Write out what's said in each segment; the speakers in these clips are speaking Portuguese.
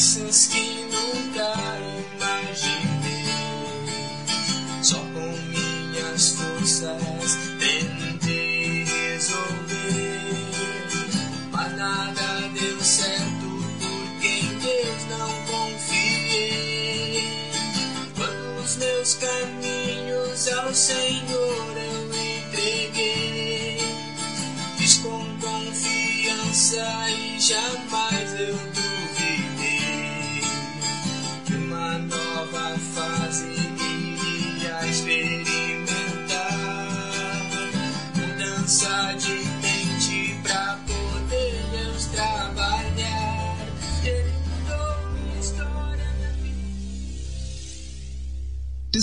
complexas que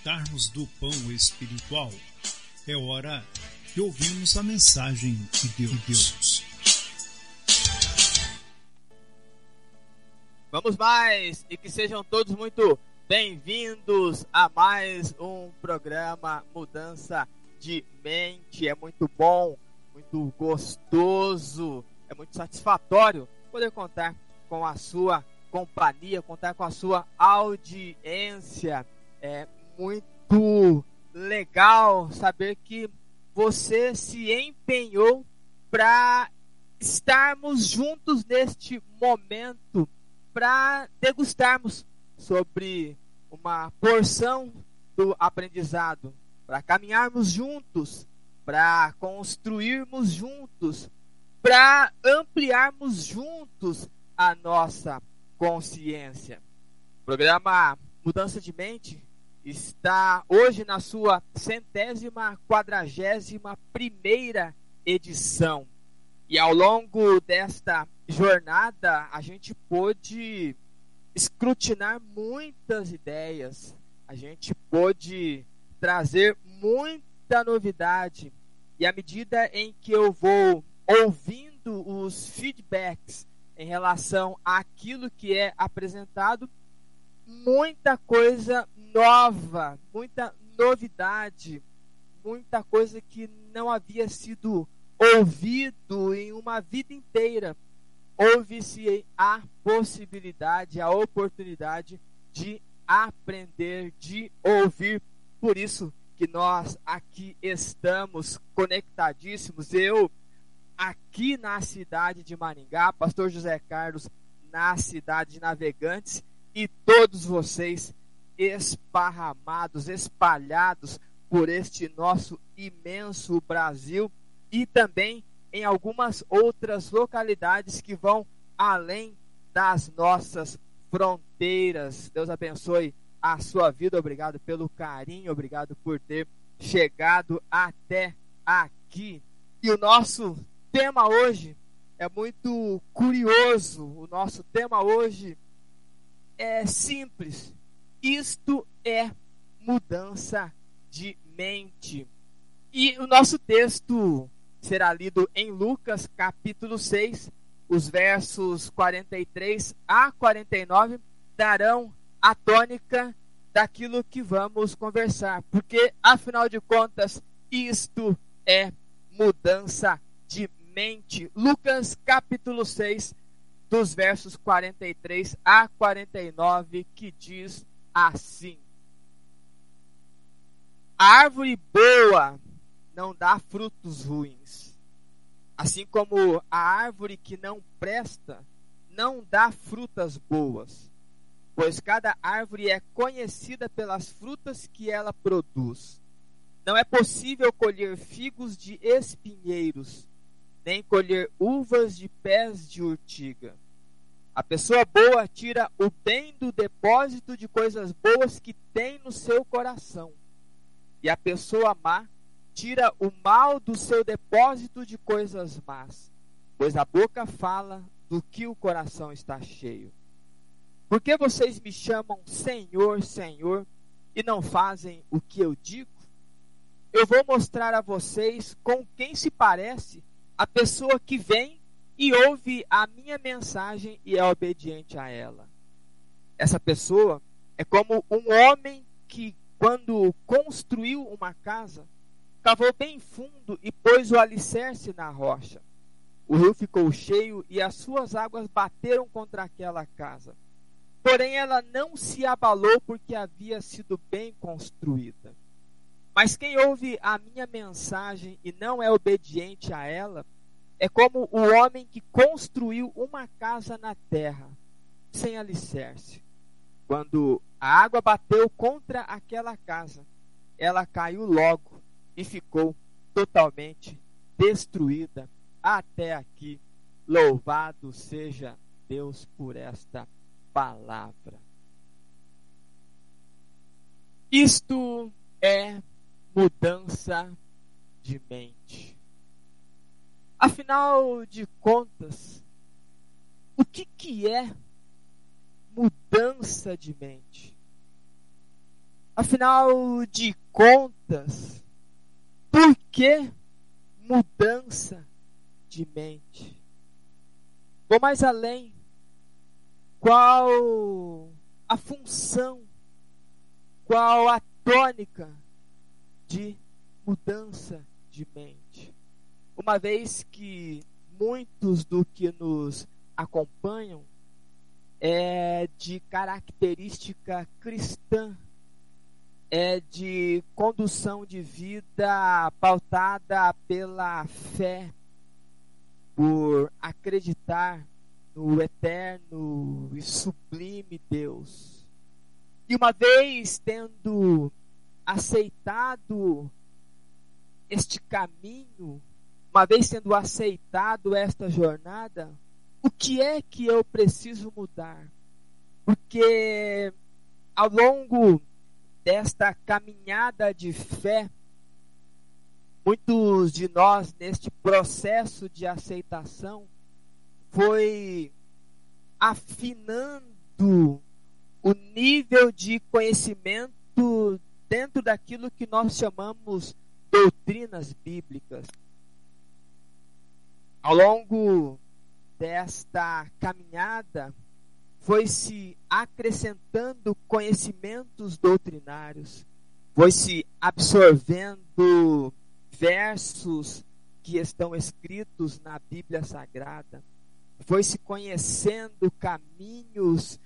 Alimentarmos do pão espiritual. É hora de ouvirmos a mensagem de Deus. Vamos mais e que sejam todos muito bem-vindos a mais um programa Mudança de Mente. É muito bom, muito gostoso, é muito satisfatório poder contar com a sua companhia, contar com a sua audiência. É muito legal saber que você se empenhou para estarmos juntos neste momento, para degustarmos sobre uma porção do aprendizado, para caminharmos juntos, para construirmos juntos, para ampliarmos juntos a nossa consciência. Programa Mudança de Mente está hoje na sua centésima quadragésima primeira edição. E ao longo desta jornada a gente pôde escrutinar muitas ideias, a gente pôde trazer muita novidade. E à medida em que eu vou ouvindo os feedbacks em relação àquilo que é apresentado, muita coisa nova, muita novidade, muita coisa que não havia sido ouvido em uma vida inteira. Houve-se a possibilidade, a oportunidade de aprender, de ouvir. Por isso que nós aqui estamos conectadíssimos. Eu aqui na cidade de Maringá, Pastor José Carlos na cidade de Navegantes e todos vocês esparramados, espalhados por este nosso imenso Brasil e também em algumas outras localidades que vão além das nossas fronteiras. Deus abençoe a sua vida. Obrigado pelo carinho, obrigado por ter chegado até aqui. E o nosso tema hoje é muito curioso. O nosso tema hoje é simples. Isto é mudança de mente. E o nosso texto será lido em Lucas, capítulo 6, os versos 43 a 49 darão a tônica daquilo que vamos conversar, porque afinal de contas, isto é mudança de mente. Lucas capítulo 6, dos versos 43 a 49, que diz assim: A árvore boa não dá frutos ruins, assim como a árvore que não presta não dá frutas boas, pois cada árvore é conhecida pelas frutas que ela produz. Não é possível colher figos de espinheiros, nem colher uvas de pés de urtiga. A pessoa boa tira o bem do depósito de coisas boas que tem no seu coração. E a pessoa má tira o mal do seu depósito de coisas más. Pois a boca fala do que o coração está cheio. Por que vocês me chamam Senhor, Senhor e não fazem o que eu digo? Eu vou mostrar a vocês com quem se parece a pessoa que vem e ouve a minha mensagem e é obediente a ela. Essa pessoa é como um homem que, quando construiu uma casa, cavou bem fundo e pôs o alicerce na rocha. O rio ficou cheio e as suas águas bateram contra aquela casa. Porém, ela não se abalou porque havia sido bem construída. Mas quem ouve a minha mensagem e não é obediente a ela, é como o homem que construiu uma casa na terra, sem alicerce. Quando a água bateu contra aquela casa, ela caiu logo e ficou totalmente destruída. Até aqui, louvado seja Deus por esta palavra. Isto é mudança de mente. Afinal de contas, o que, que é mudança de mente? Afinal de contas, por que mudança de mente? Vou mais além. Qual a função, qual a tônica de mudança de mente. Uma vez que muitos do que nos acompanham é de característica cristã, é de condução de vida pautada pela fé, por acreditar no eterno e sublime Deus. E uma vez tendo aceitado este caminho, uma vez sendo aceitado esta jornada, o que é que eu preciso mudar? Porque ao longo desta caminhada de fé, muitos de nós neste processo de aceitação foi afinando o nível de conhecimento dentro daquilo que nós chamamos doutrinas bíblicas. Ao longo desta caminhada, foi se acrescentando conhecimentos doutrinários, foi se absorvendo versos que estão escritos na Bíblia Sagrada, foi se conhecendo caminhos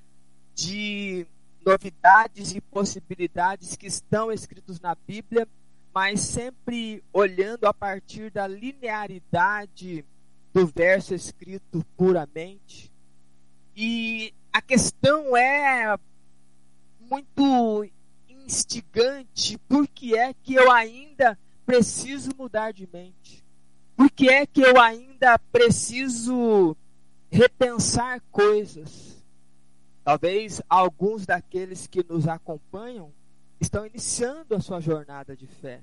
de novidades e possibilidades que estão escritos na Bíblia, mas sempre olhando a partir da linearidade do verso escrito puramente. E a questão é muito instigante, por que é que eu ainda preciso mudar de mente? Por que é que eu ainda preciso repensar coisas? Talvez alguns daqueles que nos acompanham estão iniciando a sua jornada de fé.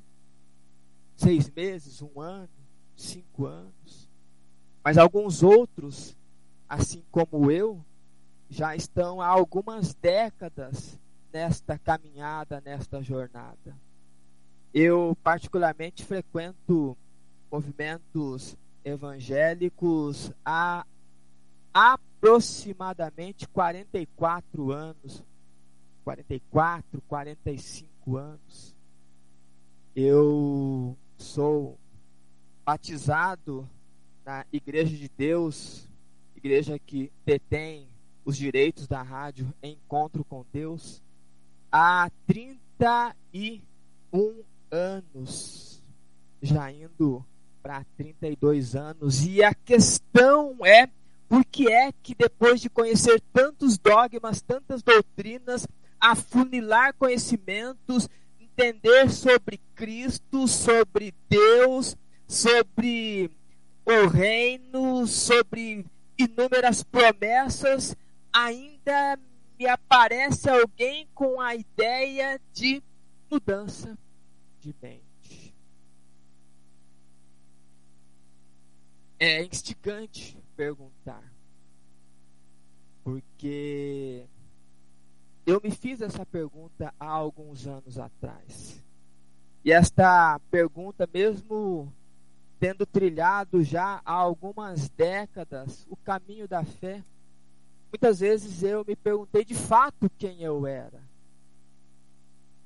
Seis meses, um ano, cinco anos. Mas alguns outros, assim como eu, já estão há algumas décadas nesta caminhada, nesta jornada. Eu, particularmente, frequento movimentos evangélicos há aproximadamente 44 anos. 44, 45 anos. Eu sou batizado na Igreja de Deus, igreja que detém os direitos da rádio Encontro com Deus, há 31 anos, já indo para 32 anos. E a questão é por que é que depois de conhecer tantos dogmas, tantas doutrinas, afunilar conhecimentos, entender sobre Cristo, sobre Deus, sobre o reino, sobre inúmeras promessas, ainda me aparece alguém com a ideia de mudança de mente. É instigante perguntar, porque eu me fiz essa pergunta há alguns anos atrás. E esta pergunta, mesmo tendo trilhado já há algumas décadas o caminho da fé, muitas vezes eu me perguntei de fato quem eu era.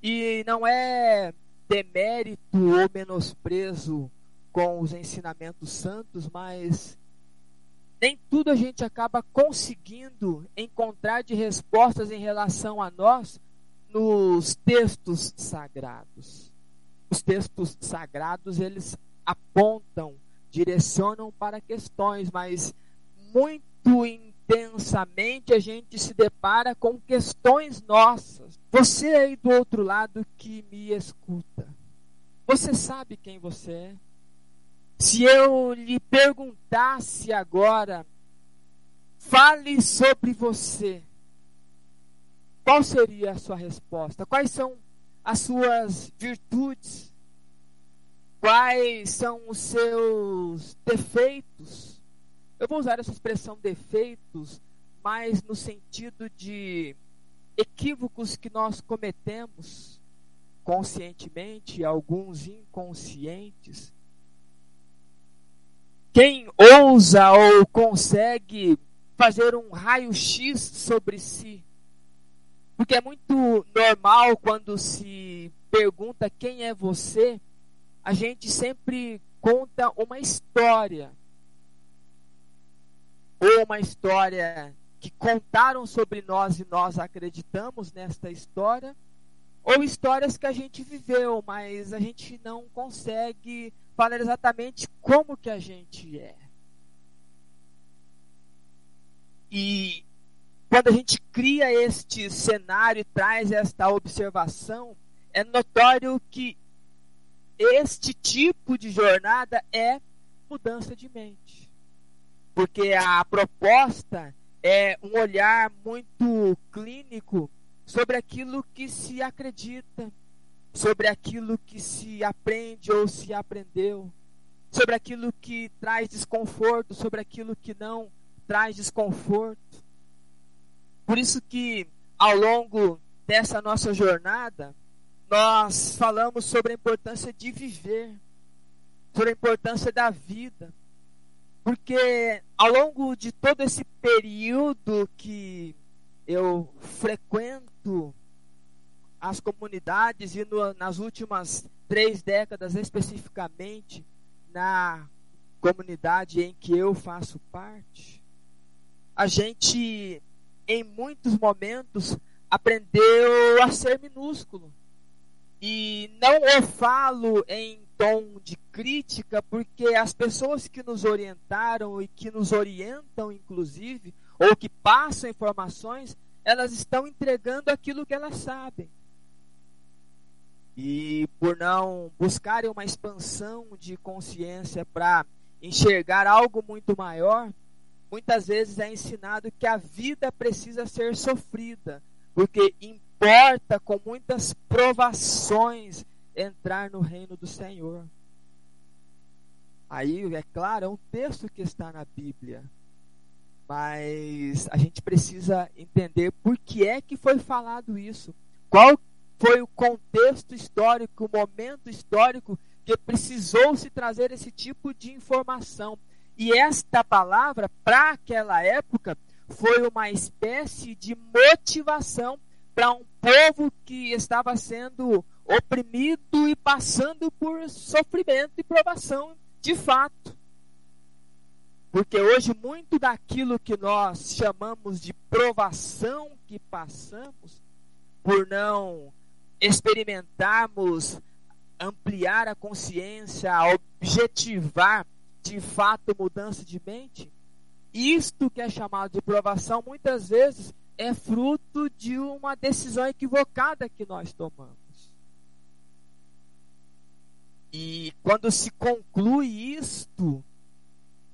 E não é demérito ou menosprezo com os ensinamentos santos, mas nem tudo a gente acaba conseguindo encontrar de respostas em relação a nós nos textos sagrados. Os textos sagrados, eles apontam, direcionam para questões, mas muito intensamente a gente se depara com questões nossas. Você aí do outro lado que me escuta, você sabe quem você é? Se eu lhe perguntasse agora, fale sobre você, qual seria a sua resposta? Quais são as suas virtudes? Quais são os seus defeitos? Eu vou usar essa expressão defeitos, mais no sentido de equívocos que nós cometemos conscientemente, alguns inconscientes. Quem ousa ou consegue fazer um raio-x sobre si? Porque é muito normal quando se pergunta quem é você, a gente sempre conta uma história. Ou uma história que contaram sobre nós e nós acreditamos nesta história, ou histórias que a gente viveu, mas a gente não consegue falar exatamente como que a gente é. E quando a gente cria este cenário e traz esta observação, é notório que este tipo de jornada é mudança de mente. Porque a proposta é um olhar muito clínico sobre aquilo que se acredita, sobre aquilo que se aprende ou se aprendeu, sobre aquilo que traz desconforto, sobre aquilo que não traz desconforto. Por isso que ao longo dessa nossa jornada, nós falamos sobre a importância de viver, sobre a importância da vida. Porque ao longo de todo esse período que eu frequento as comunidades e no, nas últimas três décadas especificamente na comunidade em que eu faço parte, a gente em muitos momentos aprendeu a ser minúsculo e não o falo em tom de crítica, porque as pessoas que nos orientaram e que nos orientam, inclusive, ou que passam informações, elas estão entregando aquilo que elas sabem. E por não buscarem uma expansão de consciência para enxergar algo muito maior, muitas vezes é ensinado que a vida precisa ser sofrida, porque importa com muitas provações entrar no reino do Senhor. Aí, é claro, é um texto que está na Bíblia. Mas a gente precisa entender por que é que foi falado isso. Qual foi o contexto histórico, o momento histórico que precisou se trazer esse tipo de informação. E esta palavra, para aquela época, foi uma espécie de motivação para um povo que estava sendo oprimido e passando por sofrimento e provação de fato. Porque hoje muito daquilo que nós chamamos de provação que passamos, por não experimentarmos ampliar a consciência, objetivar de fato mudança de mente, isto que é chamado de provação muitas vezes é fruto de uma decisão equivocada que nós tomamos. E quando se conclui isto,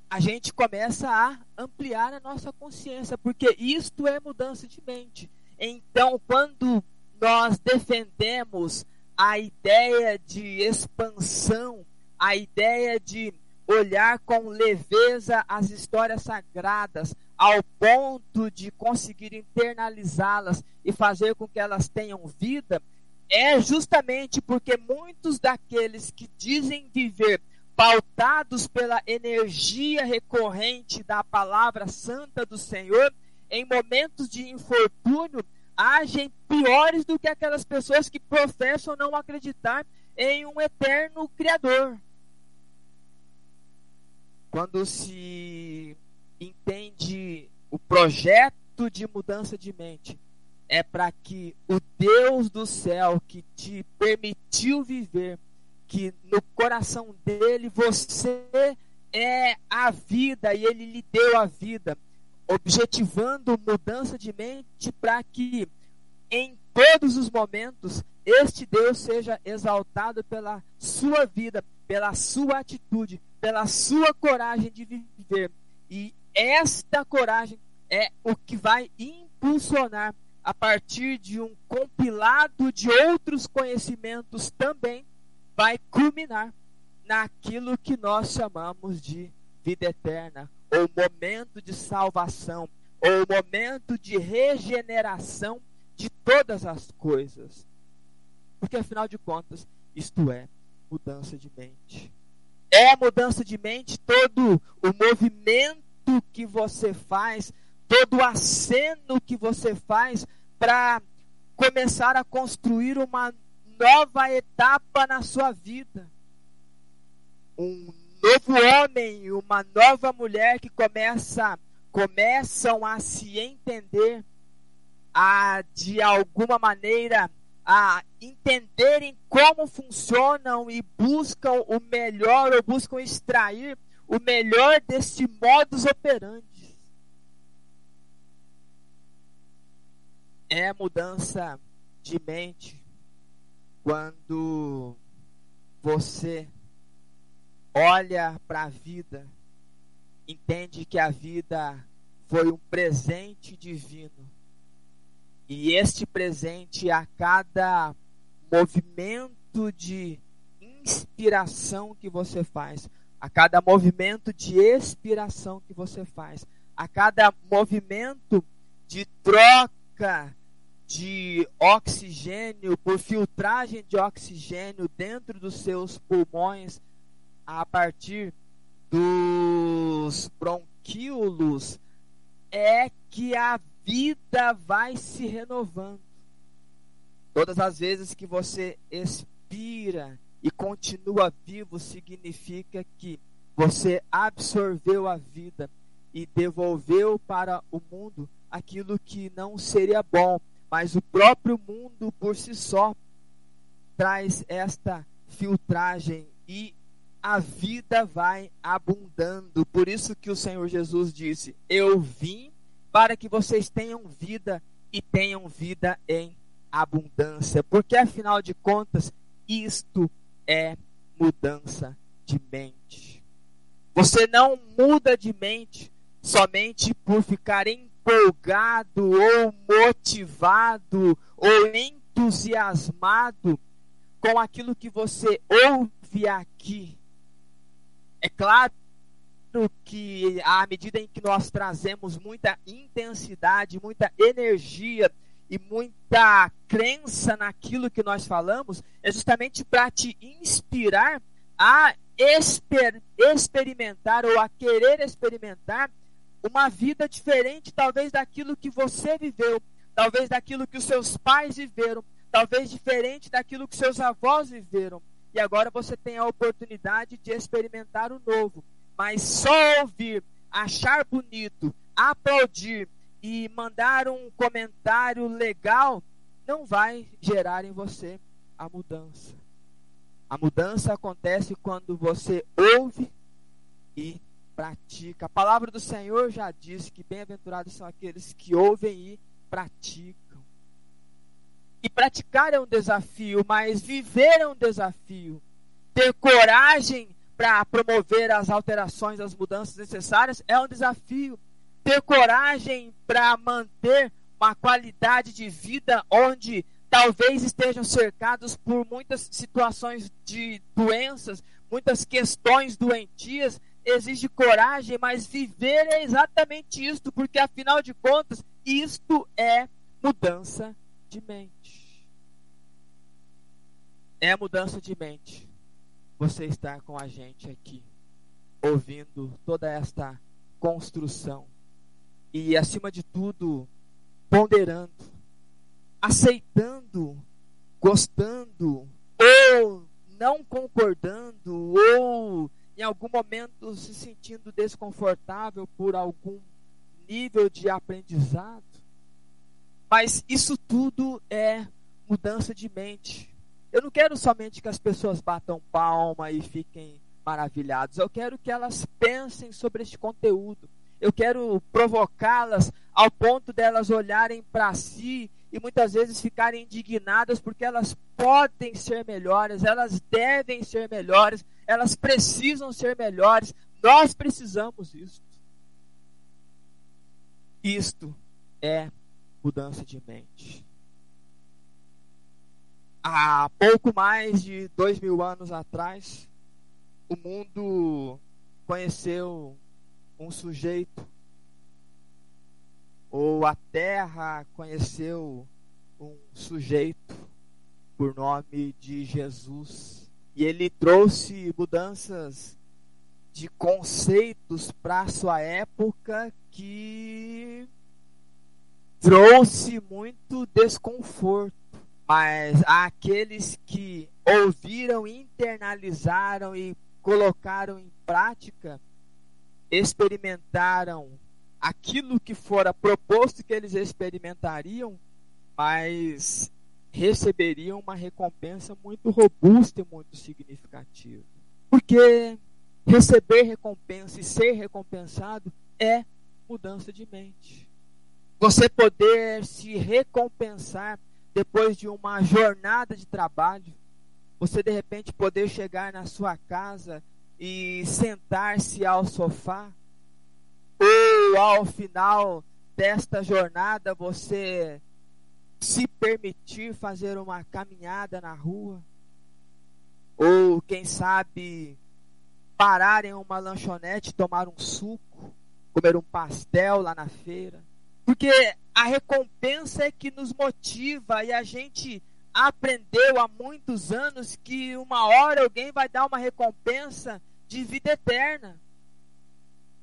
a gente começa a ampliar a nossa consciência, porque isto é mudança de mente. Então, quando nós defendemos a ideia de expansão, a ideia de olhar com leveza as histórias sagradas, ao ponto de conseguir internalizá-las e fazer com que elas tenham vida, é justamente porque muitos daqueles que dizem viver pautados pela energia recorrente da palavra santa do Senhor, em momentos de infortúnio, agem piores do que aquelas pessoas que professam não acreditar em um eterno Criador. Quando se entende o projeto de mudança de mente, é para que o Deus do céu que te permitiu viver, que no coração dele você é a vida e ele lhe deu a vida, objetivando mudança de mente para que em todos os momentos este Deus seja exaltado pela sua vida, pela sua atitude, pela sua coragem de viver. E esta coragem é o que vai impulsionar a partir de um compilado de outros conhecimentos também, vai culminar naquilo que nós chamamos de vida eterna, ou momento de salvação, ou momento de regeneração de todas as coisas. Porque afinal de contas, isto é mudança de mente. É mudança de mente todo o movimento que você faz todo o aceno que você faz para começar a construir uma nova etapa na sua vida. Um novo homem, uma nova mulher que começa começam a se entender, a de alguma maneira a entenderem como funcionam e buscam o melhor ou buscam extrair o melhor deste modus operandi. é mudança de mente quando você olha para a vida, entende que a vida foi um presente divino. E este presente, a cada movimento de inspiração que você faz, a cada movimento de expiração que você faz, a cada movimento de troca de oxigênio, por filtragem de oxigênio dentro dos seus pulmões, a partir dos bronquíolos, é que a vida vai se renovando. Todas as vezes que você expira e continua vivo, significa que você absorveu a vida e devolveu para o mundo aquilo que não seria bom mas o próprio mundo por si só traz esta filtragem e a vida vai abundando. Por isso que o Senhor Jesus disse: Eu vim para que vocês tenham vida e tenham vida em abundância. Porque afinal de contas, isto é mudança de mente. Você não muda de mente somente por ficar em empolgado ou motivado ou entusiasmado com aquilo que você ouve aqui. É claro que à medida em que nós trazemos muita intensidade, muita energia e muita crença naquilo que nós falamos, é justamente para te inspirar a exper experimentar ou a querer experimentar uma vida diferente, talvez, daquilo que você viveu. talvez daquilo que os seus pais viveram, talvez diferente daquilo que seus avós viveram. E agora você tem a oportunidade de experimentar o novo. Mas só ouvir, achar bonito, aplaudir e mandar um comentário legal não vai gerar em você a mudança. A mudança acontece quando você ouve e pratica. A palavra do Senhor já diz que bem-aventurados são aqueles que ouvem e praticam. E praticar é um desafio, mas viver é um desafio. Ter coragem para promover as alterações, as mudanças necessárias é um desafio. Ter coragem para manter uma qualidade de vida onde talvez estejam cercados por muitas situações de doenças, muitas questões doentias, exige coragem, mas viver é exatamente isto, porque afinal de contas, isto é mudança de mente. É mudança de mente. Você estar com a gente aqui, ouvindo toda esta construção e, acima de tudo, ponderando, aceitando, gostando, ou não concordando, ou em algum momento se sentindo desconfortável por algum nível de aprendizado. Mas isso tudo é mudança de mente. Eu não quero somente que as pessoas batam palma e fiquem maravilhados. Eu quero que elas pensem sobre este conteúdo. Eu quero provocá-las ao ponto delas olharem para si e muitas vezes ficarem indignadas porque elas podem ser melhores, elas devem ser melhores, elas precisam ser melhores. Nós precisamos disso. Isto é mudança de mente. Há pouco mais de dois mil anos atrás, o mundo conheceu um sujeito ou a terra conheceu um sujeito por nome de Jesus. E ele trouxe mudanças de conceitos para sua época que trouxe muito desconforto. Mas aqueles que ouviram, internalizaram e colocaram em prática, experimentaram aquilo que fora proposto que eles experimentariam, mas receberiam uma recompensa muito robusta e muito significativa. Porque receber recompensa e ser recompensado é mudança de mente. Você poder se recompensar depois de uma jornada de trabalho, você de repente poder chegar na sua casa e sentar-se ao sofá ou ao final desta jornada você se permitir fazer uma caminhada na rua, ou quem sabe parar em uma lanchonete, tomar um suco, comer um pastel lá na feira, porque a recompensa é que nos motiva e a gente aprendeu há muitos anos que uma hora alguém vai dar uma recompensa de vida eterna.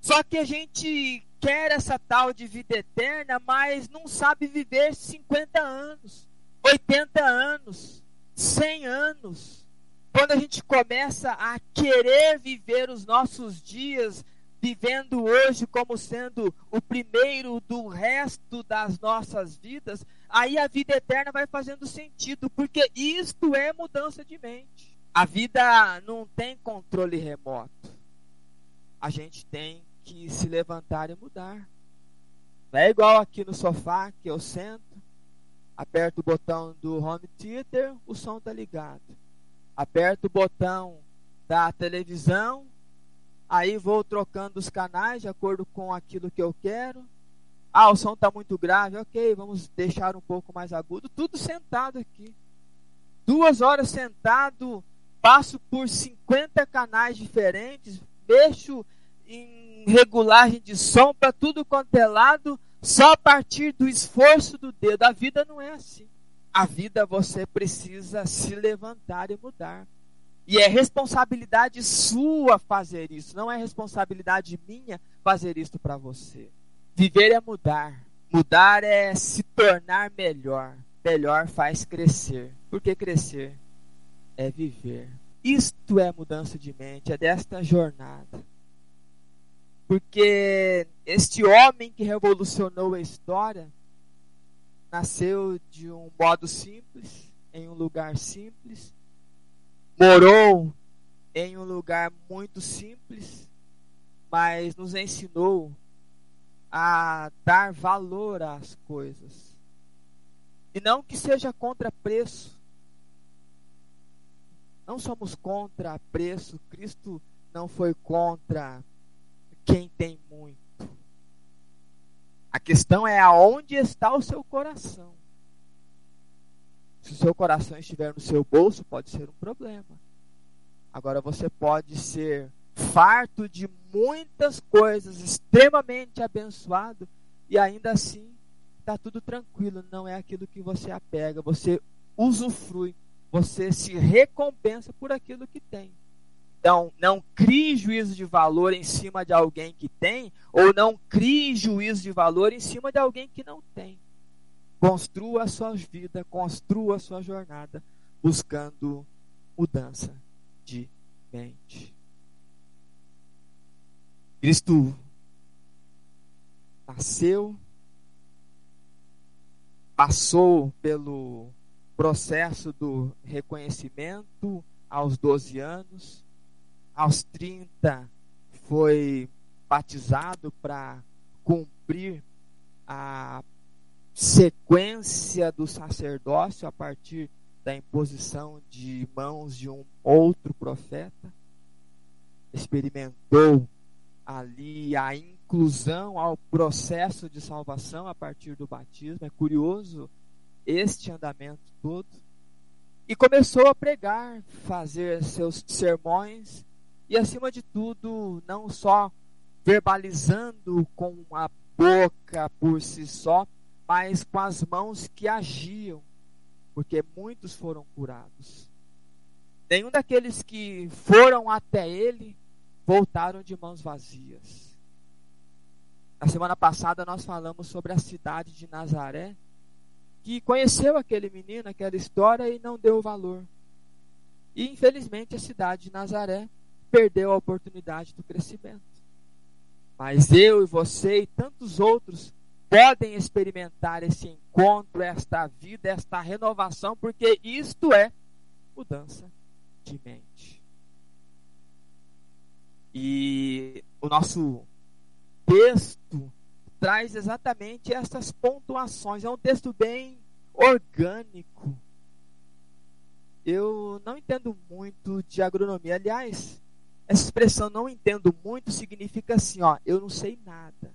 Só que a gente quer essa tal de vida eterna, mas não sabe viver 50 anos, 80 anos, 100 anos. Quando a gente começa a querer viver os nossos dias, vivendo hoje como sendo o primeiro do resto das nossas vidas, aí a vida eterna vai fazendo sentido, porque isto é mudança de mente. A vida não tem controle remoto. A gente tem que se levantar e mudar. Não é igual aqui no sofá que eu sento, aperto o botão do home theater, o som tá ligado. Aperto o botão da televisão, aí vou trocando os canais de acordo com aquilo que eu quero. Ah, o som está muito grave, ok, vamos deixar um pouco mais agudo. Tudo sentado aqui. Duas horas sentado, passo por 50 canais diferentes, mexo em regulagem de som para tudo quanto é lado, só a partir do esforço do dedo. A vida não é assim. A vida você precisa se levantar e mudar. E é responsabilidade sua fazer isso, não é responsabilidade minha fazer isso para você. Viver é mudar. Mudar é se tornar melhor. Melhor faz crescer. Por que crescer? É viver. Isto é mudança de mente, é desta jornada. Porque este homem que revolucionou a história nasceu de um modo simples, em um lugar simples, morou em um lugar muito simples, mas nos ensinou a dar valor às coisas. E não que seja contra preço. Não somos contra preço. Cristo não foi contra quem tem muito. A questão é aonde está o seu coração. Se o seu coração estiver no seu bolso, pode ser um problema. Agora você pode ser farto de muitas coisas, extremamente abençoado, e ainda assim está tudo tranquilo, não é aquilo que você apega, você usufrui, você se recompensa por aquilo que tem. Então, não crie juízo de valor em cima de alguém que tem, ou não crie juízo de valor em cima de alguém que não tem. Construa a sua vida, construa a sua jornada, buscando mudança de mente. Cristo nasceu, passou pelo processo do reconhecimento aos 12 anos, aos 30 foi batizado para cumprir a sequência do sacerdócio a partir da imposição de mãos de um outro profeta. Experimentou ali a inclusão ao processo de salvação a partir do batismo. É curioso este andamento todo. E começou a pregar, fazer seus sermões e, acima de tudo, não só verbalizando com a boca por si só, mas com as mãos que agiam, porque muitos foram curados. Nenhum daqueles que foram até ele voltaram de mãos vazias. Na semana passada nós falamos sobre a cidade de Nazaré, que conheceu aquele menino, aquela história e não deu valor. E infelizmente a cidade de Nazaré perdeu a oportunidade do crescimento. Mas eu e você e tantos outros podem experimentar esse encontro, esta vida, esta renovação, porque isto é mudança de mente. E o nosso texto traz exatamente essas pontuações. É um texto bem orgânico. Eu não entendo muito de agronomia. Aliás, essa expressão não entendo muito significa assim, ó, eu não sei nada.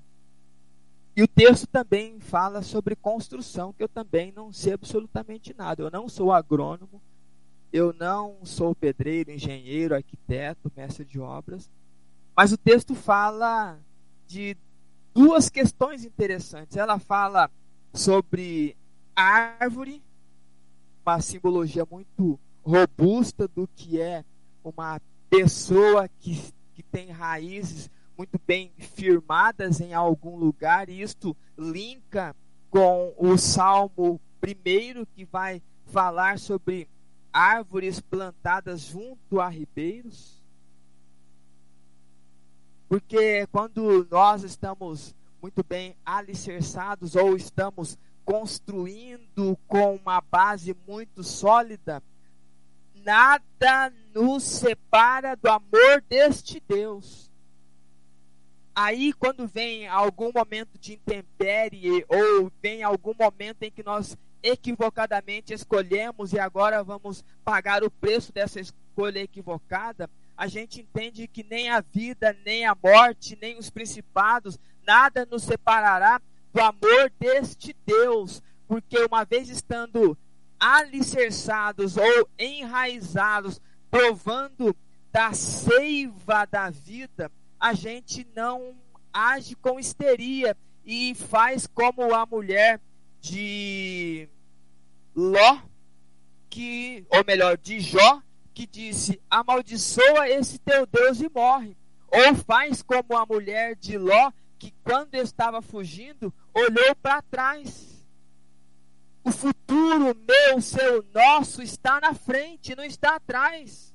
E o texto também fala sobre construção, que eu também não sei absolutamente nada. Eu não sou agrônomo, eu não sou pedreiro, engenheiro, arquiteto, mestre de obras. Mas o texto fala de duas questões interessantes. Ela fala sobre árvore, uma simbologia muito robusta do que é uma pessoa que, que tem raízes muito bem firmadas em algum lugar, e isto linka com o Salmo primeiro que vai falar sobre árvores plantadas junto a ribeiros. Porque quando nós estamos muito bem alicerçados ou estamos construindo com uma base muito sólida, nada nos separa do amor deste Deus. Aí, quando vem algum momento de intempérie, ou vem algum momento em que nós equivocadamente escolhemos e agora vamos pagar o preço dessa escolha equivocada, a gente entende que nem a vida, nem a morte, nem os principados, nada nos separará do amor deste Deus, porque uma vez estando alicerçados ou enraizados, provando da seiva da vida, a gente não age com histeria e faz como a mulher de Ló, que, ou melhor, de Jó, que disse: Amaldiçoa esse teu Deus e morre. Ou faz como a mulher de Ló, que quando estava fugindo, olhou para trás. O futuro meu, seu, nosso está na frente, não está atrás.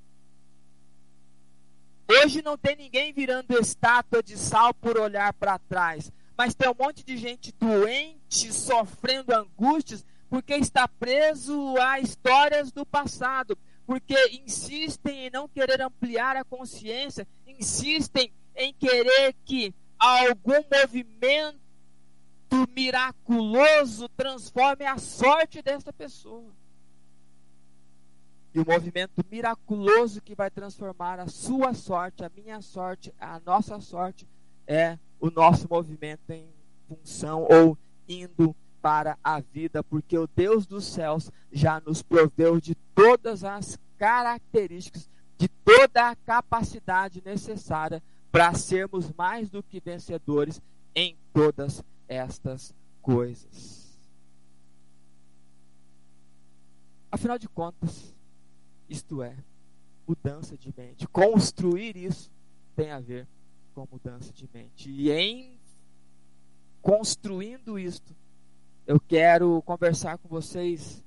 Hoje não tem ninguém virando estátua de sal por olhar para trás, mas tem um monte de gente doente, sofrendo angústias, porque está preso a histórias do passado, porque insistem em não querer ampliar a consciência, insistem em querer que algum movimento miraculoso transforme a sorte desta pessoa. E o movimento miraculoso que vai transformar a sua sorte, a minha sorte, a nossa sorte, é o nosso movimento em função ou indo para a vida, porque o Deus dos céus já nos proveu de todas as características, de toda a capacidade necessária para sermos mais do que vencedores em todas estas coisas. Afinal de contas, isto é mudança de mente. Construir isso tem a ver com mudança de mente. E em construindo isto, eu quero conversar com vocês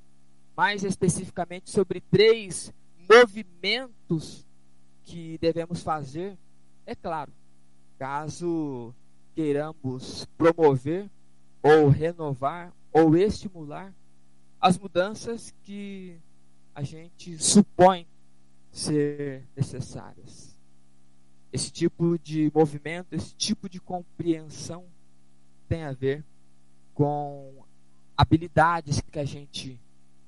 mais especificamente sobre três movimentos que devemos fazer. É claro, caso queiramos promover ou renovar ou estimular as mudanças que a gente supõe ser necessárias. Esse tipo de movimento, esse tipo de compreensão tem a ver com habilidades que a gente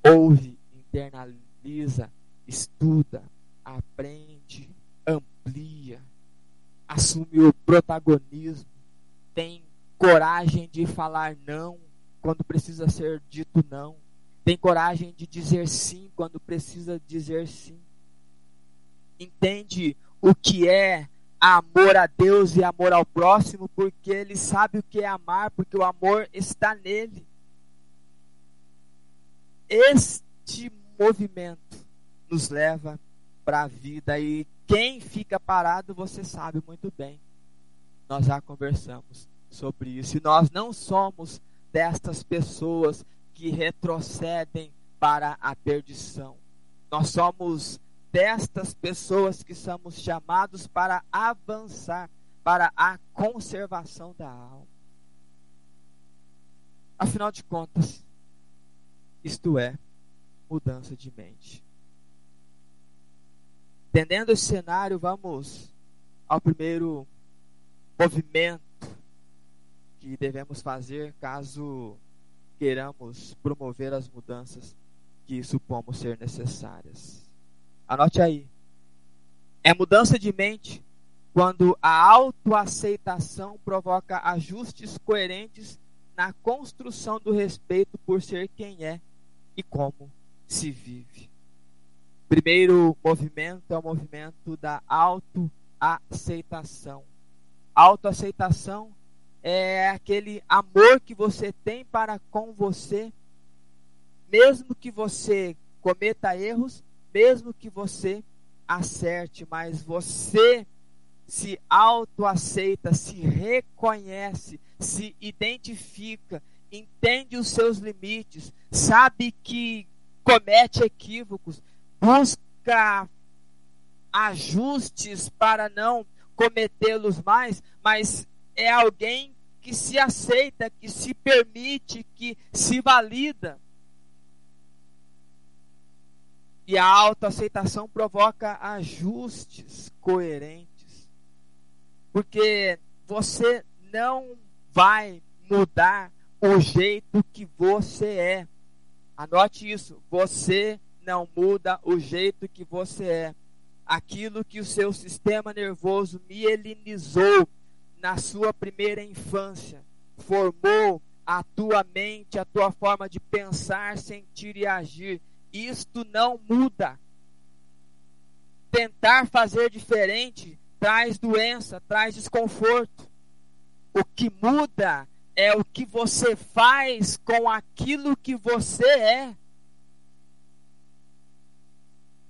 ouve, internaliza, estuda, aprende, amplia, assume o protagonismo, tem coragem de falar não quando precisa ser dito não tem coragem de dizer sim quando precisa dizer sim. Entende o que é amor a Deus e amor ao próximo, porque ele sabe o que é amar, porque o amor está nele. Este movimento nos leva para a vida e quem fica parado, você sabe muito bem. Nós já conversamos sobre isso e nós não somos destas pessoas que retrocedem para a perdição. Nós somos destas pessoas que somos chamados para avançar para a conservação da alma. Afinal de contas, isto é mudança de mente. Entendendo esse cenário, vamos ao primeiro movimento que devemos fazer caso queiramos promover as mudanças que supomos ser necessárias. Anote aí. É mudança de mente quando a autoaceitação provoca ajustes coerentes na construção do respeito por ser quem é e como se vive. Primeiro movimento é o movimento da autoaceitação. Autoaceitação é aquele amor que você tem para com você, mesmo que você cometa erros, mesmo que você acerte, mas você se autoaceita, se reconhece, se identifica, entende os seus limites, sabe que comete equívocos, busca ajustes para não cometê-los mais, mas é alguém que se aceita, que se permite, que se valida. E a autoaceitação provoca ajustes coerentes. Porque você não vai mudar o jeito que você é. Anote isso. Você não muda o jeito que você é. Aquilo que o seu sistema nervoso mielinizou na sua primeira infância, formou a tua mente, a tua forma de pensar, sentir e agir. Isto não muda. Tentar fazer diferente traz doença, traz desconforto. O que muda é o que você faz com aquilo que você é.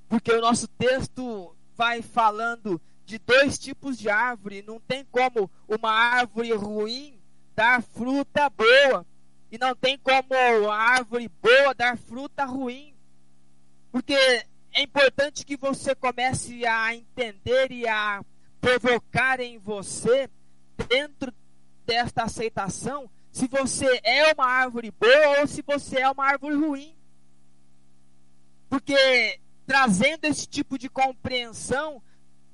Porque o nosso texto vai falando de dois tipos de árvore. Não tem como uma árvore ruim dar fruta boa. E não tem como a árvore boa dar fruta ruim. Porque é importante que você comece a entender e a provocar em você, dentro desta aceitação, se você é uma árvore boa ou se você é uma árvore ruim. Porque trazendo esse tipo de compreensão,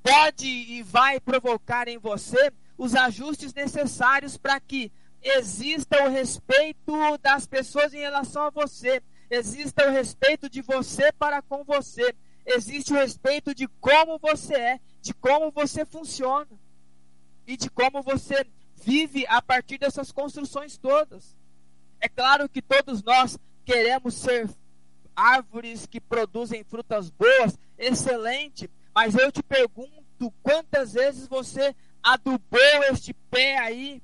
pode e vai provocar em você os ajustes necessários para que exista o respeito das pessoas em relação a você, exista o respeito de você para com você, existe o respeito de como você é, de como você funciona e de como você vive a partir dessas construções todas. É claro que todos nós queremos ser árvores que produzem frutas boas, excelente, mas eu te pergunto quantas vezes você adubou este pé aí?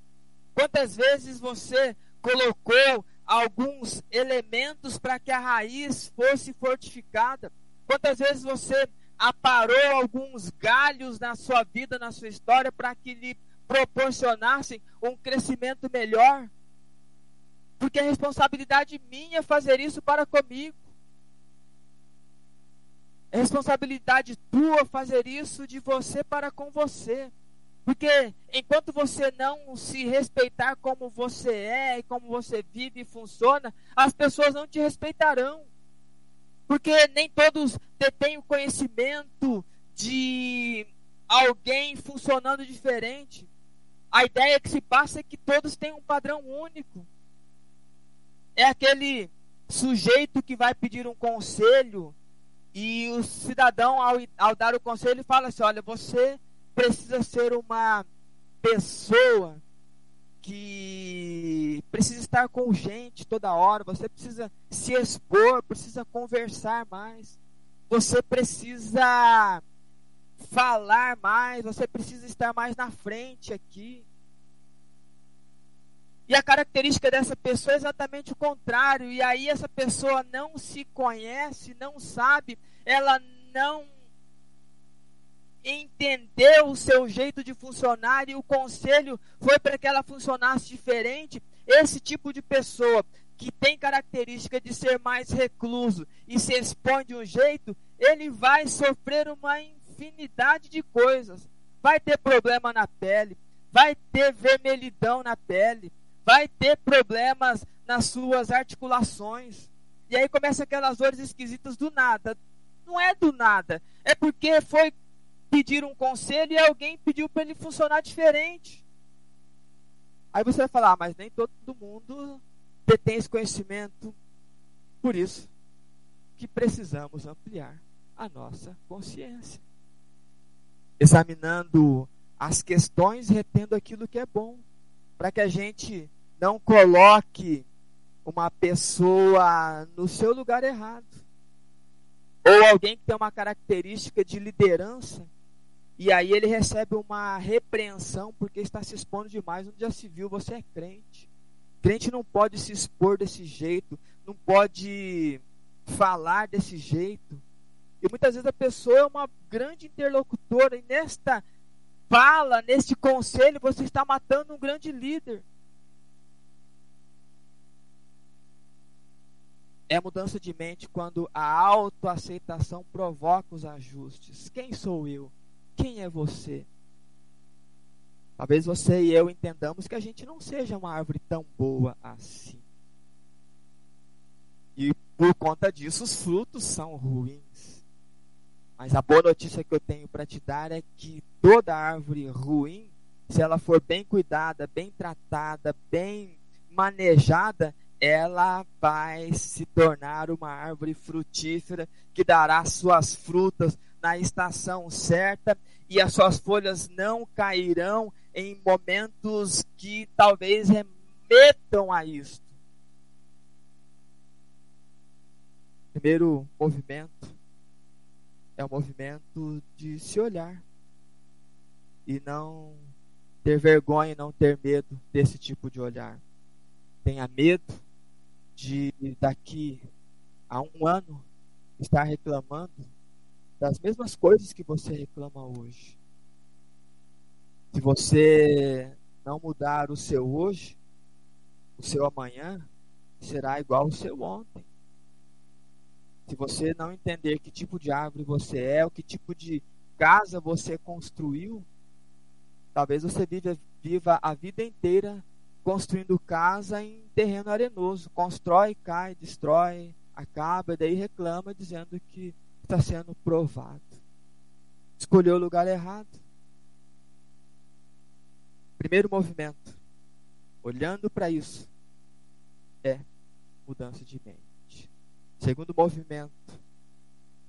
Quantas vezes você colocou alguns elementos para que a raiz fosse fortificada? Quantas vezes você aparou alguns galhos na sua vida, na sua história, para que lhe proporcionassem um crescimento melhor? Porque é responsabilidade minha fazer isso para comigo. É responsabilidade tua fazer isso de você para com você. Porque enquanto você não se respeitar como você é como você vive e funciona, as pessoas não te respeitarão. Porque nem todos detêm o conhecimento de alguém funcionando diferente. A ideia que se passa é que todos têm um padrão único. É aquele sujeito que vai pedir um conselho e o cidadão, ao, ao dar o conselho, fala assim: olha, você precisa ser uma pessoa que precisa estar com gente toda hora, você precisa se expor, precisa conversar mais, você precisa falar mais, você precisa estar mais na frente aqui. E a característica dessa pessoa é exatamente o contrário. E aí essa pessoa não se conhece, não sabe, ela não entendeu o seu jeito de funcionar e o conselho foi para que ela funcionasse diferente. Esse tipo de pessoa que tem característica de ser mais recluso e se expõe de um jeito, ele vai sofrer uma infinidade de coisas. Vai ter problema na pele, vai ter vermelhidão na pele, vai ter problemas nas suas articulações. E aí começa aquelas dores esquisitas do nada. Não é do nada, é porque foi pedir um conselho e alguém pediu para ele funcionar diferente. Aí você vai falar, ah, mas nem todo mundo detém esse conhecimento. Por isso que precisamos ampliar a nossa consciência. Examinando as questões retendo aquilo que é bom, para que a gente não coloque uma pessoa no seu lugar errado. Ou alguém que tem uma característica de liderança e aí ele recebe uma repreensão porque está se expondo demais. Onde já se viu, você é crente. Crente não pode se expor desse jeito, não pode falar desse jeito. E muitas vezes a pessoa é uma grande interlocutora, e nesta fala, neste conselho, você está matando um grande líder. É mudança de mente quando a autoaceitação provoca os ajustes. Quem sou eu? Quem é você? Talvez você e eu entendamos que a gente não seja uma árvore tão boa assim. E por conta disso, os frutos são ruins. Mas a boa notícia que eu tenho para te dar é que toda árvore ruim, se ela for bem cuidada, bem tratada, bem manejada, ela vai se tornar uma árvore frutífera que dará suas frutas na estação certa e as suas folhas não cairão em momentos que talvez remetam a isto. Primeiro movimento é o movimento de se olhar e não ter vergonha, não ter medo desse tipo de olhar. Tenha medo de daqui a um ano estar reclamando das mesmas coisas que você reclama hoje. Se você não mudar o seu hoje, o seu amanhã será igual ao seu ontem. Se você não entender que tipo de árvore você é, o que tipo de casa você construiu, talvez você viva, viva a vida inteira construindo casa em terreno arenoso. Constrói, cai, destrói, acaba, e daí reclama dizendo que está sendo provado. Escolheu o lugar errado. Primeiro movimento, olhando para isso, é mudança de mente. Segundo movimento,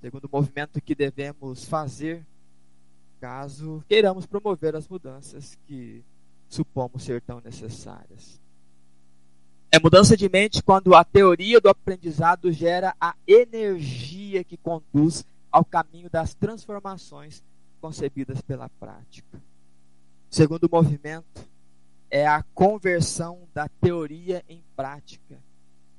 segundo movimento que devemos fazer caso queiramos promover as mudanças que supomos ser tão necessárias. É mudança de mente quando a teoria do aprendizado gera a energia que conduz ao caminho das transformações concebidas pela prática. Segundo movimento é a conversão da teoria em prática.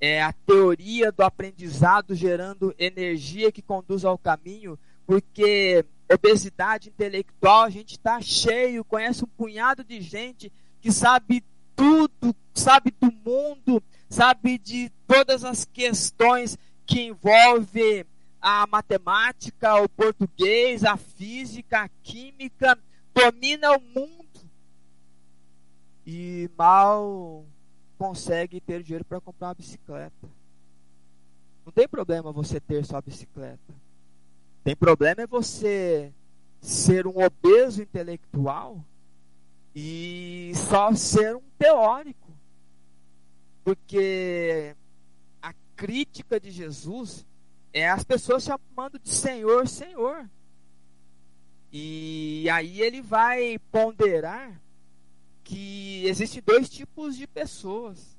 É a teoria do aprendizado gerando energia que conduz ao caminho, porque obesidade intelectual a gente está cheio, conhece um punhado de gente que sabe tudo, sabe do mundo, sabe de todas as questões que envolvem a matemática, o português, a física, a química, domina o mundo. E mal consegue ter dinheiro para comprar uma bicicleta. Não tem problema você ter sua bicicleta. Tem problema é você ser um obeso intelectual e só ser um teórico. Porque a crítica de Jesus é as pessoas chamando de Senhor, Senhor. E aí ele vai ponderar que existem dois tipos de pessoas: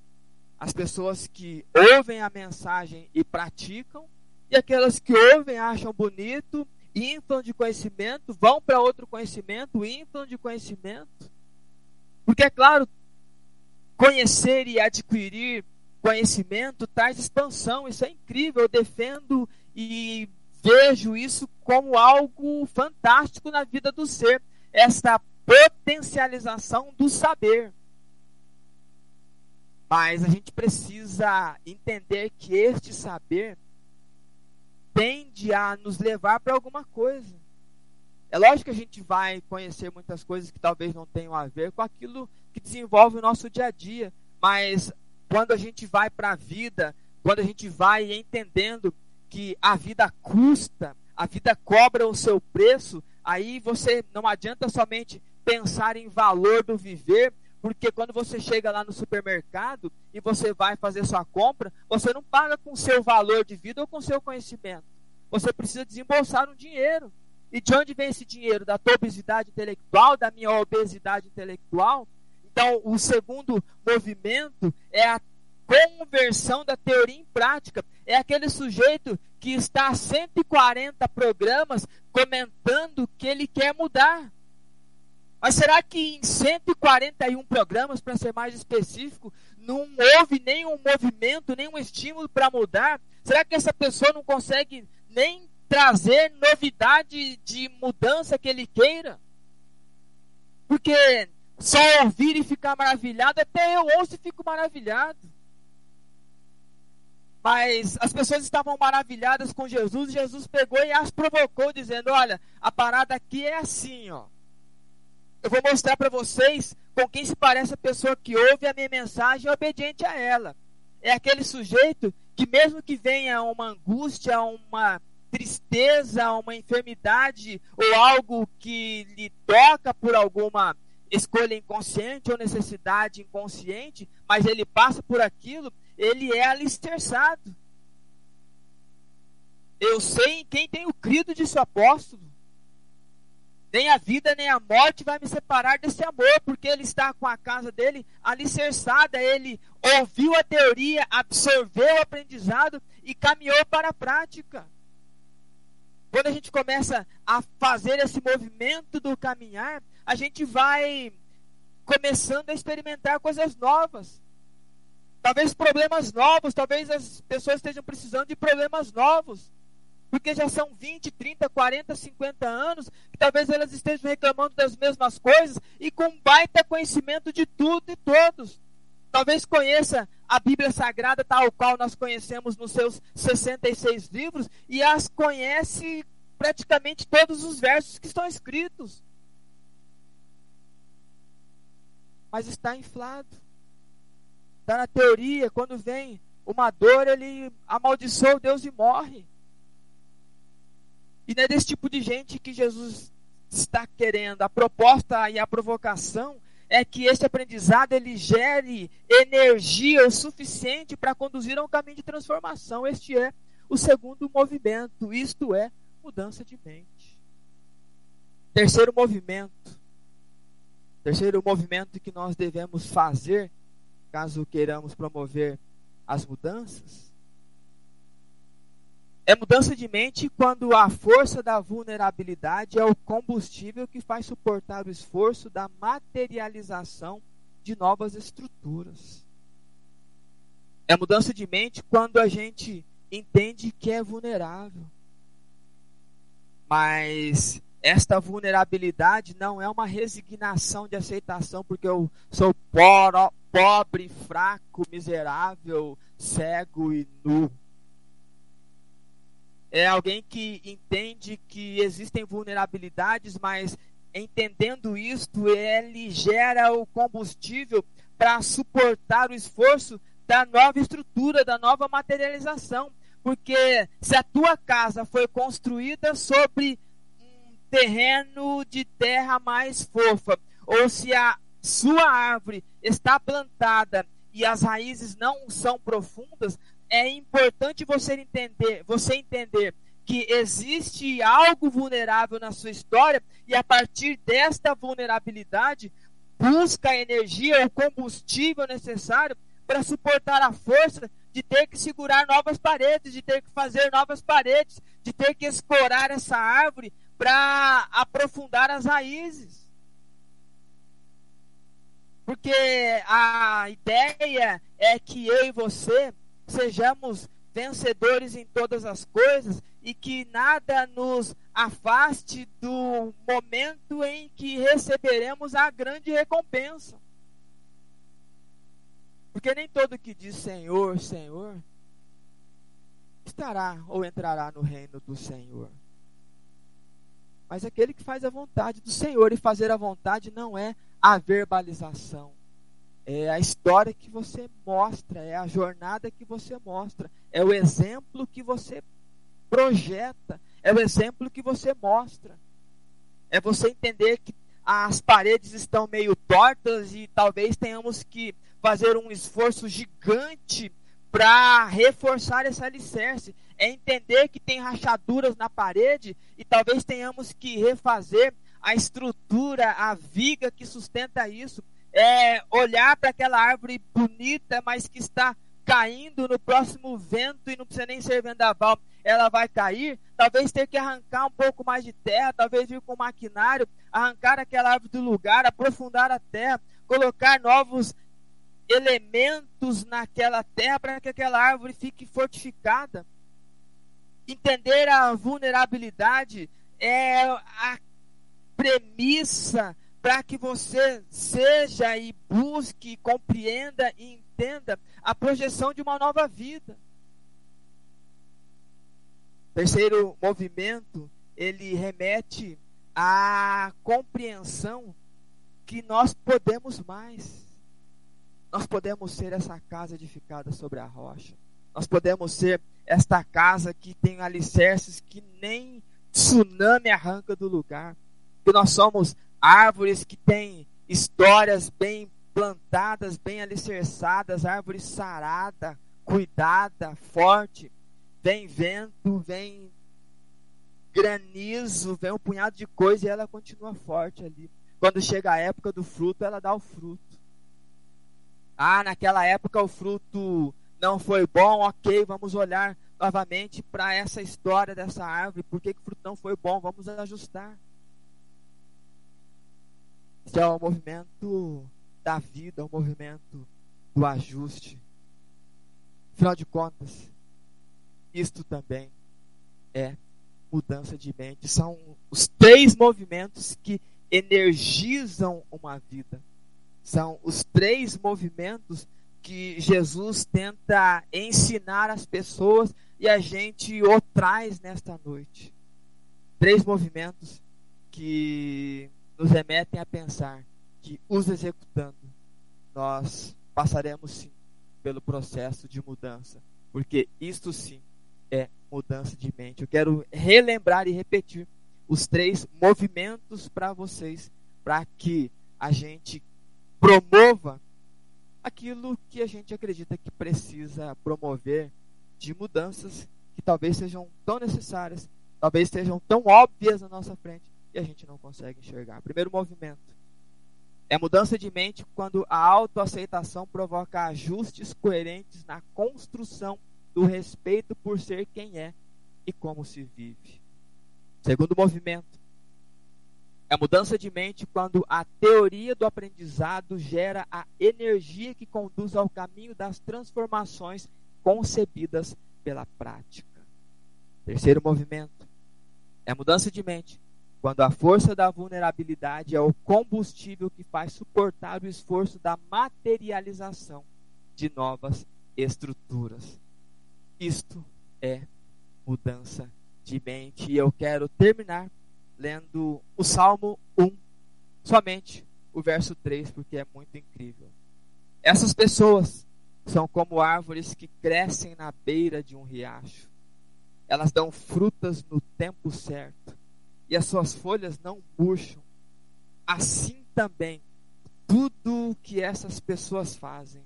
as pessoas que ouvem a mensagem e praticam, e aquelas que ouvem, acham bonito, inflam de conhecimento, vão para outro conhecimento, inflam de conhecimento. Porque, é claro, conhecer e adquirir conhecimento traz expansão, isso é incrível. Eu defendo e vejo isso como algo fantástico na vida do ser, esta potencialização do saber. Mas a gente precisa entender que este saber tende a nos levar para alguma coisa. É lógico que a gente vai conhecer muitas coisas que talvez não tenham a ver com aquilo que desenvolve o nosso dia a dia, mas quando a gente vai para a vida, quando a gente vai entendendo que a vida custa, a vida cobra o seu preço, aí você não adianta somente pensar em valor do viver, porque quando você chega lá no supermercado e você vai fazer sua compra, você não paga com seu valor de vida ou com seu conhecimento. Você precisa desembolsar um dinheiro. E de onde vem esse dinheiro? Da tua obesidade intelectual, da minha obesidade intelectual? Então, o segundo movimento é a conversão da teoria em prática. É aquele sujeito que está a 140 programas comentando que ele quer mudar. Mas será que em 141 programas, para ser mais específico, não houve nenhum movimento, nenhum estímulo para mudar? Será que essa pessoa não consegue nem trazer novidade de mudança que ele queira. Porque só ouvir e ficar maravilhado, até eu ouço e fico maravilhado. Mas as pessoas estavam maravilhadas com Jesus, Jesus pegou e as provocou, dizendo: Olha, a parada aqui é assim, ó. Eu vou mostrar para vocês com quem se parece a pessoa que ouve a minha mensagem e é obediente a ela. É aquele sujeito que, mesmo que venha uma angústia, uma tristeza, uma enfermidade ou algo que lhe toca por alguma escolha inconsciente ou necessidade inconsciente, mas ele passa por aquilo, ele é alicerçado. Eu sei em quem tenho crido, disse o apóstolo. Nem a vida nem a morte vai me separar desse amor, porque ele está com a casa dele alicerçada. Ele ouviu a teoria, absorveu o aprendizado e caminhou para a prática. Quando a gente começa a fazer esse movimento do caminhar, a gente vai começando a experimentar coisas novas. Talvez problemas novos, talvez as pessoas estejam precisando de problemas novos. Porque já são 20, 30, 40, 50 anos que talvez elas estejam reclamando das mesmas coisas e com baita conhecimento de tudo e todos. talvez conheça a Bíblia Sagrada tal qual nós conhecemos nos seus 66 livros e as conhece praticamente todos os versos que estão escritos. Mas está inflado. Está na teoria, quando vem uma dor, ele amaldiçoa Deus e morre. E é desse tipo de gente que Jesus está querendo. A proposta e a provocação é que esse aprendizado ele gere energia o suficiente para conduzir a um caminho de transformação. Este é o segundo movimento, isto é mudança de mente. Terceiro movimento. Terceiro movimento que nós devemos fazer caso queiramos promover as mudanças é mudança de mente quando a força da vulnerabilidade é o combustível que faz suportar o esforço da materialização de novas estruturas. É mudança de mente quando a gente entende que é vulnerável. Mas esta vulnerabilidade não é uma resignação de aceitação porque eu sou pobre, fraco, miserável, cego e nu é alguém que entende que existem vulnerabilidades, mas entendendo isto, ele gera o combustível para suportar o esforço da nova estrutura, da nova materialização. Porque se a tua casa foi construída sobre um terreno de terra mais fofa, ou se a sua árvore está plantada e as raízes não são profundas, é importante você entender, você entender que existe algo vulnerável na sua história e a partir desta vulnerabilidade busca a energia, o combustível necessário para suportar a força de ter que segurar novas paredes, de ter que fazer novas paredes, de ter que escorar essa árvore para aprofundar as raízes. Porque a ideia é que eu e você sejamos vencedores em todas as coisas e que nada nos afaste do momento em que receberemos a grande recompensa. Porque nem todo que diz Senhor, Senhor, estará ou entrará no reino do Senhor. Mas aquele que faz a vontade do Senhor, e fazer a vontade não é a verbalização, é a história que você mostra, é a jornada que você mostra, é o exemplo que você projeta, é o exemplo que você mostra. É você entender que as paredes estão meio tortas e talvez tenhamos que fazer um esforço gigante para reforçar esse alicerce. É entender que tem rachaduras na parede e talvez tenhamos que refazer a estrutura, a viga que sustenta isso é, olhar para aquela árvore bonita, mas que está caindo no próximo vento e não precisa nem ser vendaval, ela vai cair, talvez ter que arrancar um pouco mais de terra, talvez vir com maquinário, arrancar aquela árvore do lugar, aprofundar a terra, colocar novos elementos naquela terra para que aquela árvore fique fortificada. Entender a vulnerabilidade é a premissa para que você seja e busque, compreenda e entenda a projeção de uma nova vida. Terceiro movimento, ele remete à compreensão que nós podemos mais. Nós podemos ser essa casa edificada sobre a rocha. Nós podemos ser esta casa que tem alicerces que nem tsunami arranca do lugar. Que nós somos árvores que têm histórias bem plantadas, bem alicerçadas, árvore sarada, cuidada, forte. Vem vento, vem granizo, vem um punhado de coisa e ela continua forte ali. Quando chega a época do fruto, ela dá o fruto. Ah, naquela época o fruto não foi bom, ok, vamos olhar novamente para essa história dessa árvore. Por que, que o fruto não foi bom? Vamos ajustar. É o movimento da vida, o movimento do ajuste. Afinal de contas, isto também é mudança de mente. São os três movimentos que energizam uma vida. São os três movimentos que Jesus tenta ensinar as pessoas e a gente o traz nesta noite. Três movimentos que nos remetem a pensar que, os executando, nós passaremos sim pelo processo de mudança, porque isto sim é mudança de mente. Eu quero relembrar e repetir os três movimentos para vocês, para que a gente promova aquilo que a gente acredita que precisa promover de mudanças que talvez sejam tão necessárias, talvez sejam tão óbvias na nossa frente e a gente não consegue enxergar. Primeiro movimento é mudança de mente quando a autoaceitação provoca ajustes coerentes na construção do respeito por ser quem é e como se vive. Segundo movimento é mudança de mente quando a teoria do aprendizado gera a energia que conduz ao caminho das transformações concebidas pela prática. Terceiro movimento é mudança de mente quando a força da vulnerabilidade é o combustível que faz suportar o esforço da materialização de novas estruturas. Isto é mudança de mente. E eu quero terminar lendo o Salmo 1, somente o verso 3, porque é muito incrível. Essas pessoas são como árvores que crescem na beira de um riacho. Elas dão frutas no tempo certo e as suas folhas não murcham. Assim também, tudo que essas pessoas fazem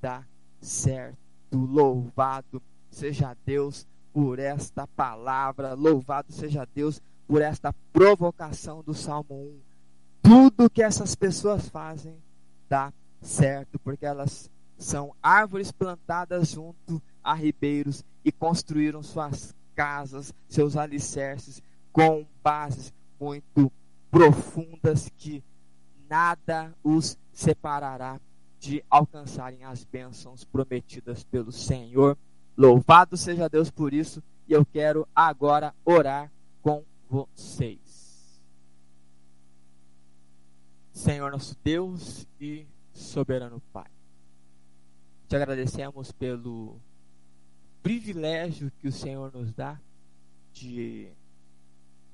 dá certo. Louvado seja Deus por esta palavra, louvado seja Deus por esta provocação do Salmo 1. Tudo que essas pessoas fazem dá certo, porque elas são árvores plantadas junto a ribeiros e construíram suas casas, seus alicerces com bases muito profundas que nada os separará de alcançarem as bênçãos prometidas pelo Senhor. Louvado seja Deus por isso, e eu quero agora orar com vocês. Senhor nosso Deus e soberano Pai, te agradecemos pelo privilégio que o Senhor nos dá de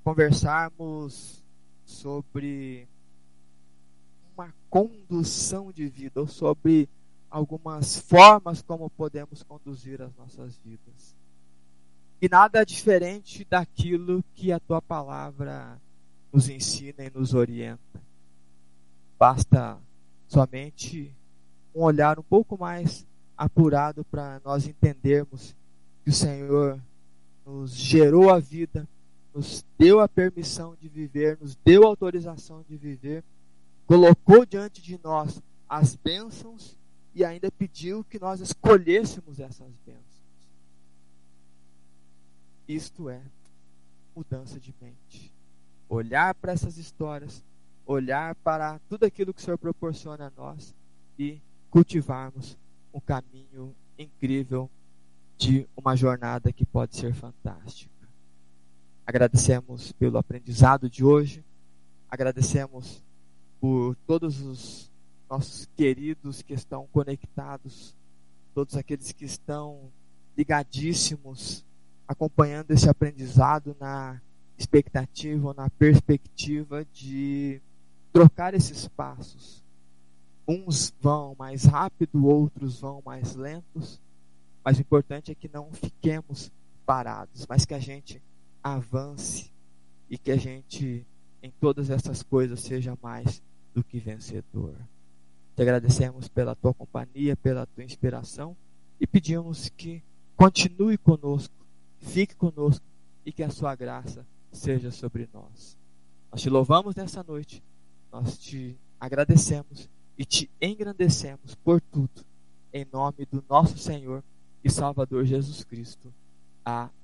conversarmos sobre uma condução de vida ou sobre algumas formas como podemos conduzir as nossas vidas e nada diferente daquilo que a tua palavra nos ensina e nos orienta. Basta somente um olhar um pouco mais apurado para nós entendermos que o Senhor nos gerou a vida, nos deu a permissão de viver, nos deu autorização de viver, colocou diante de nós as bênçãos e ainda pediu que nós escolhêssemos essas bênçãos. Isto é mudança de mente. Olhar para essas histórias, olhar para tudo aquilo que o Senhor proporciona a nós e cultivarmos um caminho incrível de uma jornada que pode ser fantástica. Agradecemos pelo aprendizado de hoje, agradecemos por todos os nossos queridos que estão conectados, todos aqueles que estão ligadíssimos acompanhando esse aprendizado na expectativa ou na perspectiva de trocar esses passos. Uns vão mais rápido, outros vão mais lentos, mas o importante é que não fiquemos parados, mas que a gente avance e que a gente em todas essas coisas seja mais do que vencedor. Te agradecemos pela tua companhia, pela tua inspiração e pedimos que continue conosco fique conosco e que a sua graça seja sobre nós. Nós te louvamos nessa noite, nós te agradecemos e te engrandecemos por tudo, em nome do nosso Senhor e Salvador Jesus Cristo. Amém.